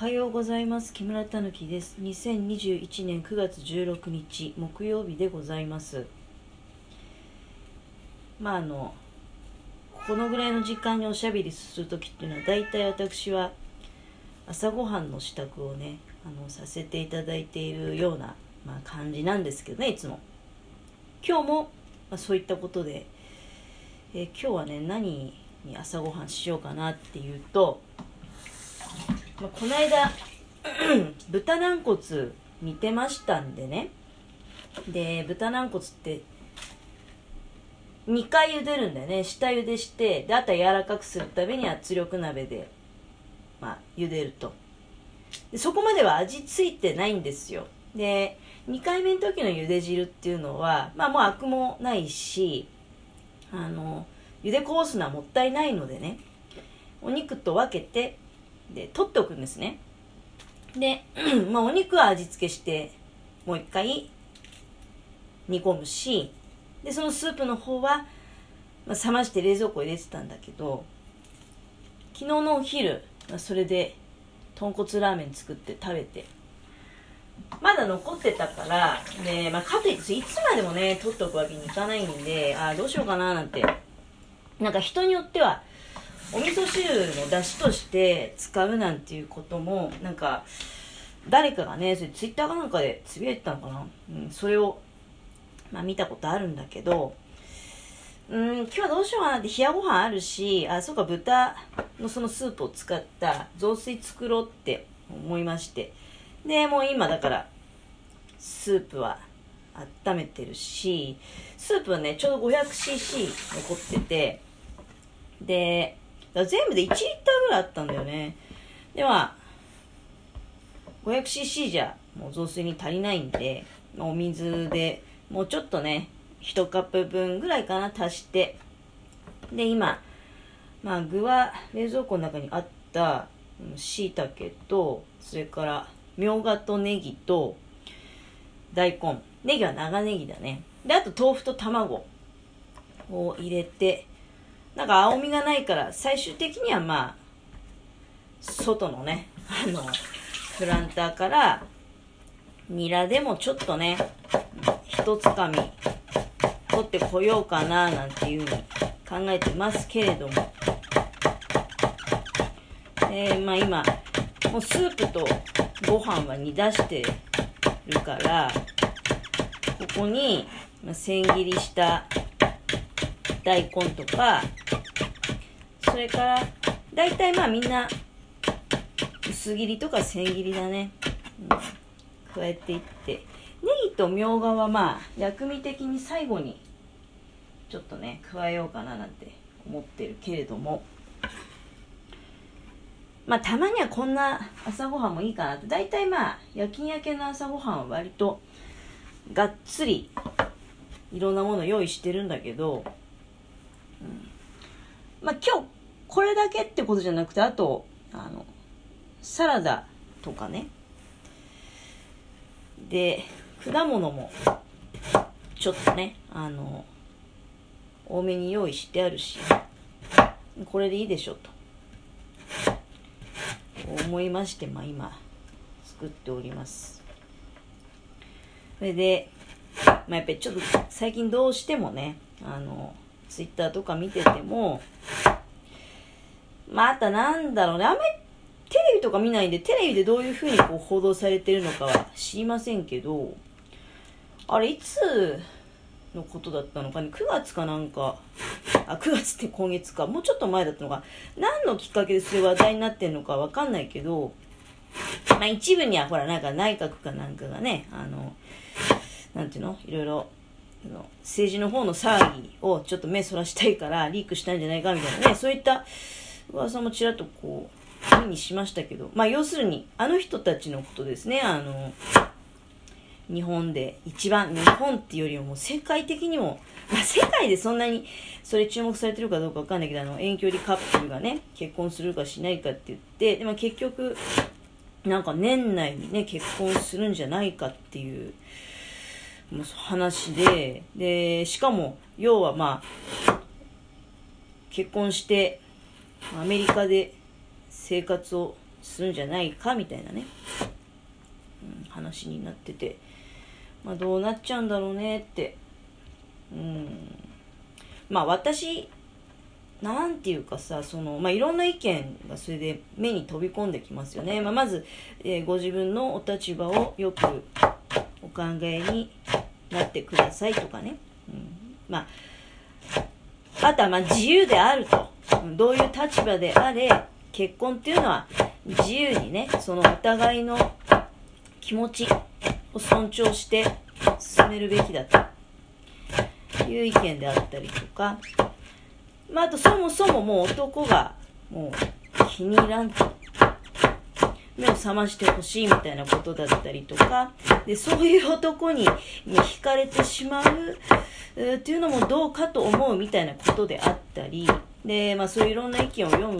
おはようございます。木村たぬきです。2021年9月16日木曜日でございます。まああのこのぐらいの時間におしゃべりする時っていうのは大体私は朝ごはんの支度をねあのさせていただいているような、まあ、感じなんですけどねいつも。今日も、まあ、そういったことで、えー、今日はね何に朝ごはんしようかなっていうとまあ、この間 豚軟骨煮てましたんでね。で豚軟骨って2回茹でるんだよね。下茹でしてであとは柔らかくするために圧力鍋で、まあ、茹でると。でそこまでは味付いてないんですよ。で2回目の時の茹で汁っていうのは、まあ、もうアクもないしあの茹でこぼすのはもったいないのでね。お肉と分けてで取っておくんですね。で、まあ、お肉は味付けしてもう一回煮込むしでそのスープの方は、まあ、冷まして冷蔵庫入れてたんだけど昨日のお昼、まあ、それで豚骨ラーメン作って食べてまだ残ってたから、ね、まあ、かといっていつまでもね取っておくわけにいかないんでああどうしようかななんてなんか人によってはお味噌汁の出汁として使うなんていうこともなんか誰かがねそれツイッターかなんかでつぶやいてたのかな、うん、それを、まあ、見たことあるんだけどうん今日はどうしようかなって冷やご飯あるしあそうか豚のそのスープを使った雑炊作ろうって思いまして。でもう今だからスープは温めてるしスープはねちょうど 500cc 残ってて。でだ全部で1リッターぐらいあったんだよね。では、500cc じゃもう雑炊に足りないんで、お水でもうちょっとね、1カップ分ぐらいかな足して、で、今、まあ具は冷蔵庫の中にあった椎茸と、それからみょうがとネギと大根。ネギは長ネギだね。で、あと豆腐と卵を入れて、なんか青みがないから最終的にはまあ外のねあのプランターからニラでもちょっとね一つかみ取ってこようかななんていうふうに考えてますけれども。えー、まあ今もうスープとご飯は煮出してるからここに千切りした大根とかれから大体まあみんな薄切りとか千切りだね、うん、加えていって。ネギとみょうがはまあ薬味的に最後にちょっとね加えようかななんて思ってるけれども。まあたまにはこんな朝ごはんもいいかなって。大体まあ夜勤明けの朝ごはんは割とがっつりいろんなもの用意してるんだけど。まあ、今日これだけってことじゃなくてあとあのサラダとかね。で果物もちょっとねあの多めに用意してあるしこれでいいでしょと。思いまして、まあ、今作っております。それで、まあ、やっぱりちょっと最近どうしてもねあのツイッターとか見てても、またなんだろうね、あんまりテレビとか見ないんで、テレビでどういう風にこう報道されてるのかは知りませんけど、あれ、いつのことだったのかね、9月かなんか、あ、9月って今月か、もうちょっと前だったのか、何のきっかけでそれ話題になってるのかわかんないけど、まあ一部にはほらなんか内閣かなんかがね、あの、なんていうの？いろいろ政治の方の騒ぎをちょっと目そらしたいからリークしたんじゃないかみたいなね、そういった噂もちらっとこう、目にしましたけど、まあ要するに、あの人たちのことですね、あの、日本で一番、日本っていうよりも世界的にも、まあ世界でそんなにそれ注目されてるかどうかわかんないけど、あの、遠距離カップルがね、結婚するかしないかって言って、でも結局、なんか年内にね、結婚するんじゃないかっていう、話で、で、しかも、要はまあ、結婚して、アメリカで生活をするんじゃないかみたいなね、うん、話になってて、まあ、どうなっちゃうんだろうねって。うん。まあ私なんていうかさその、まあ、いろんな意見がそれで目に飛び込んできますよね、まあ、まず、えー、ご自分のお立場をよくお考えになってくださいとかね、うん、まああとはま自由であると。どういう立場であれ結婚っていうのは自由にねそのお互いの気持ちを尊重して進めるべきだと。いう意見であったりとか。まあ、あとそもそももう男がもう気に入らんと。目を覚ましてほしいみたいなことだったりとか。でそういう男に惹かれてしまうっていうのもどうかと思うみたいなことであったりで、まあ、そういういろんな意見を読む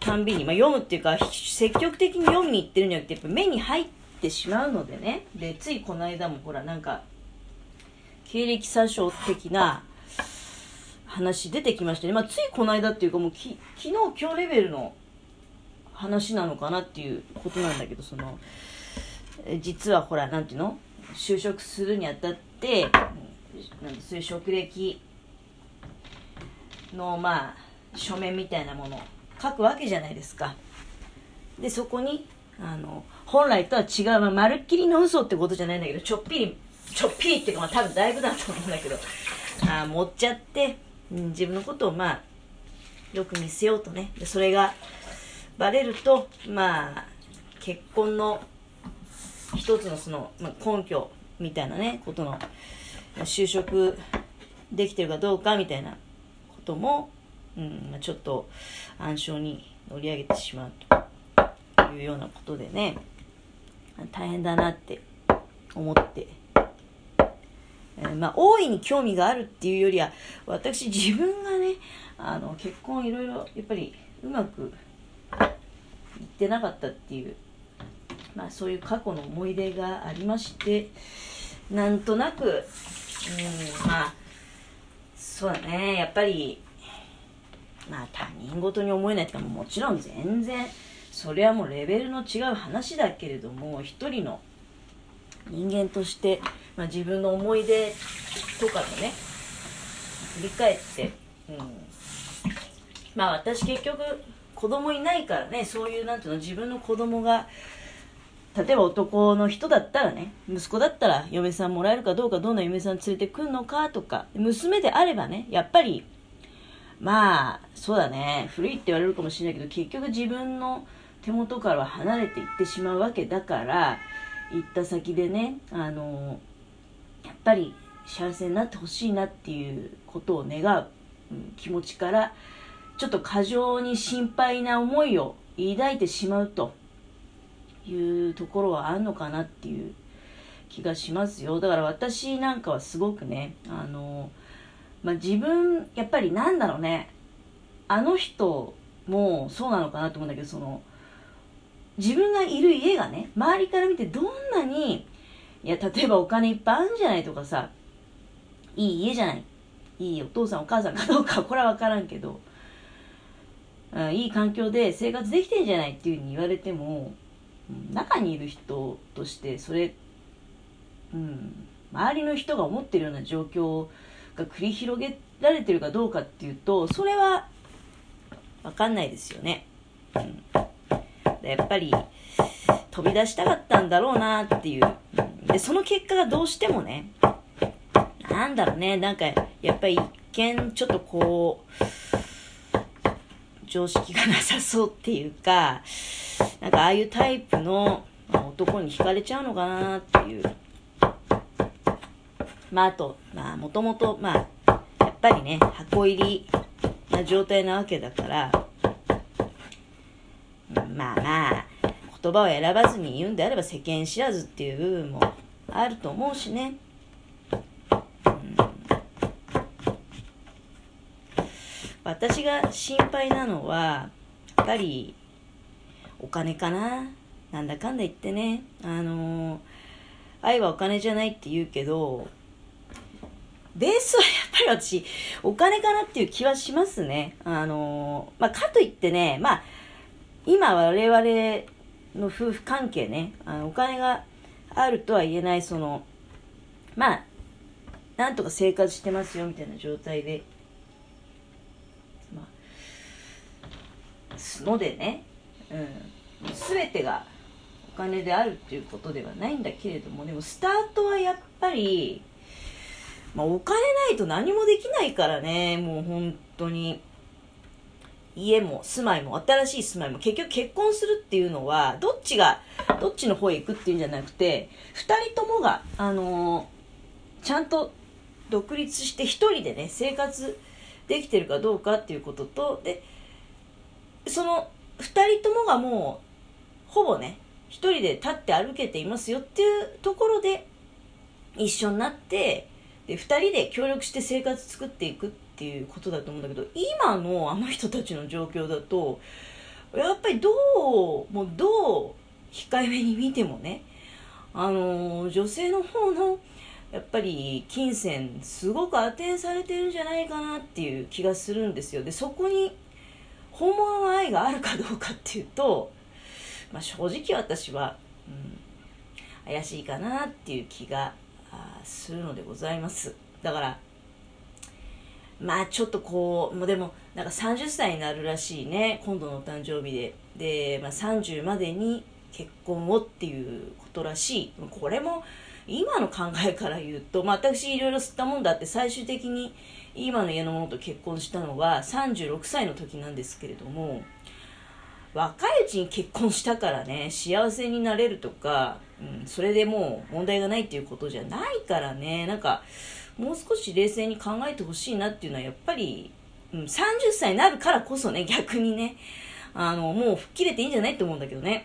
たんびに、まあ、読むっていうか積極的に読みに行ってるんじゃなくてやっぱ目に入ってしまうのでねでついこの間もほらなんか経歴詐称的な話出てきましたね。まあ、ついこの間っていうかもうき昨日今日レベルの話なのかなっていうことなんだけど、その、実はほら、なんていうの？就職するにあたって、なんそういう職歴の、まあ、書面みたいなものを書くわけじゃないですか。で、そこに、あの、本来とは違う、まあ、まるっきりの嘘ってことじゃないんだけど、ちょっぴり、ちょっぴりっていうか、まあ多分だいぶだと思うんだけど、あ持っちゃって、うん、自分のことをまあよく見せようとねでそれがバレるとまあ結婚の一つのその、まあ、根拠みたいなねことの就職できてるかどうかみたいなことも、うん、ちょっと暗礁に乗り上げてしまうというようなことでね大変だなって思ってえー、まあ、大いに興味があるっていうよりは私自分がねあの結婚いろいろやっぱりうまくいってなかったっていう、まあ、そういう過去の思い出がありましてなんとなく、うん、まあそうだね。やっぱりまあ他人事に思えないっていうかもちろん全然それはもうレベルの違う話だけれども一人の人間としてまあ、自分の思い出とかでね振り返って、うん、まあ私結局子供いないからねそういうなんていうの自分の子供が例えば男の人だったらね息子だったら嫁さんもらえるかどうかどんな嫁さん連れてくんのかとか娘であればねやっぱりまあそうだね古いって言われるかもしれないけど結局自分の手元からは離れていってしまうわけだから行った先でねあのやっぱり幸せになってほしいなっていうことを願う、気持ちからちょっと過剰に心配な思いを抱いてしまうと。いうところはあるのかなっていう気がしますよだから私なんかはすごくねあの、まあ、自分やっぱりなんだろうねあの人もそうなのかなと思うんだけどその自分がいる家がね周りから見てどんなにいや、例えばお金いっぱいあるんじゃないとかさ、いい家じゃない。いいお父さんお母さんかどうか、これはわからんけど、いい環境で生活できてんじゃないっていうふうに言われても、中にいる人としてそれ、うん、周りの人が思ってるような状況が繰り広げられてるかどうかっていうと、それはわかんないですよね。うん、やっぱり飛び出したかったんだろうなっていう。で、その結果がどうしてもね、なんだろうね、なんか、やっぱり一見ちょっとこう、常識がなさそうっていうか、なんかああいうタイプの男に惹かれちゃうのかなっていう。まあ、あと、まあ、もともと、まあ、やっぱりね、箱入りな状態なわけだから、まあまあ、言葉を選ばずに言うんであれば世間知らずっていう部分もあると思うしね。私が心配なのは、やっぱりお金かな。なんだかんだ言ってね。あのー、愛はお金じゃないって言うけど、ベースはやっぱり私、お金かなっていう気はしますね。あのー、まあ、かといってね、まあ、今我々の夫婦関係ねあのお金があるとは言えないそのまあなんとか生活してますよみたいな状態で、まあ、のでね、うん、全てがお金であるっていうことではないんだけれどもでもスタートはやっぱり、まあ、お金ないと何もできないからねもう本当に。家も住まいも新しい住まいも結局結婚するっていうのはどっちがどっちの方へ行くっていうんじゃなくて2人ともが、あのー、ちゃんと独立して1人でね生活できてるかどうかっていうこととでその2人ともがもうほぼね1人で立って歩けていますよっていうところで一緒になってで2人で協力して生活作っていくっていうことだと思うんだけど今のあの人たちの状況だとやっぱりどうもうどう控えめに見てもねあの女性の方のやっぱり金銭すごく当てされてるんじゃないかなっていう気がするんですよ。でそこに本物の愛があるかどうかっていうと、まあ、正直私は、うん、怪しいかなっていう気がするのでございます。だからまあちょっとこうもうでもなんか30歳になるらしいね。今度のお誕生日で。で、まあ、30までに結婚をっていうことらしい。これも今の考えから言うと、まあ、私いろいろ吸ったもんだって最終的に今の家の者と結婚したのは36歳の時なんですけれども若いうちに結婚したからね幸せになれるとか、うん、それでもう問題がないっていうことじゃないからねなんかもう少し冷静に考えてほしいなっていうのはやっぱり、うん、30歳になるからこそね逆にねあのもう吹っ切れていいんじゃないって思うんだけどね。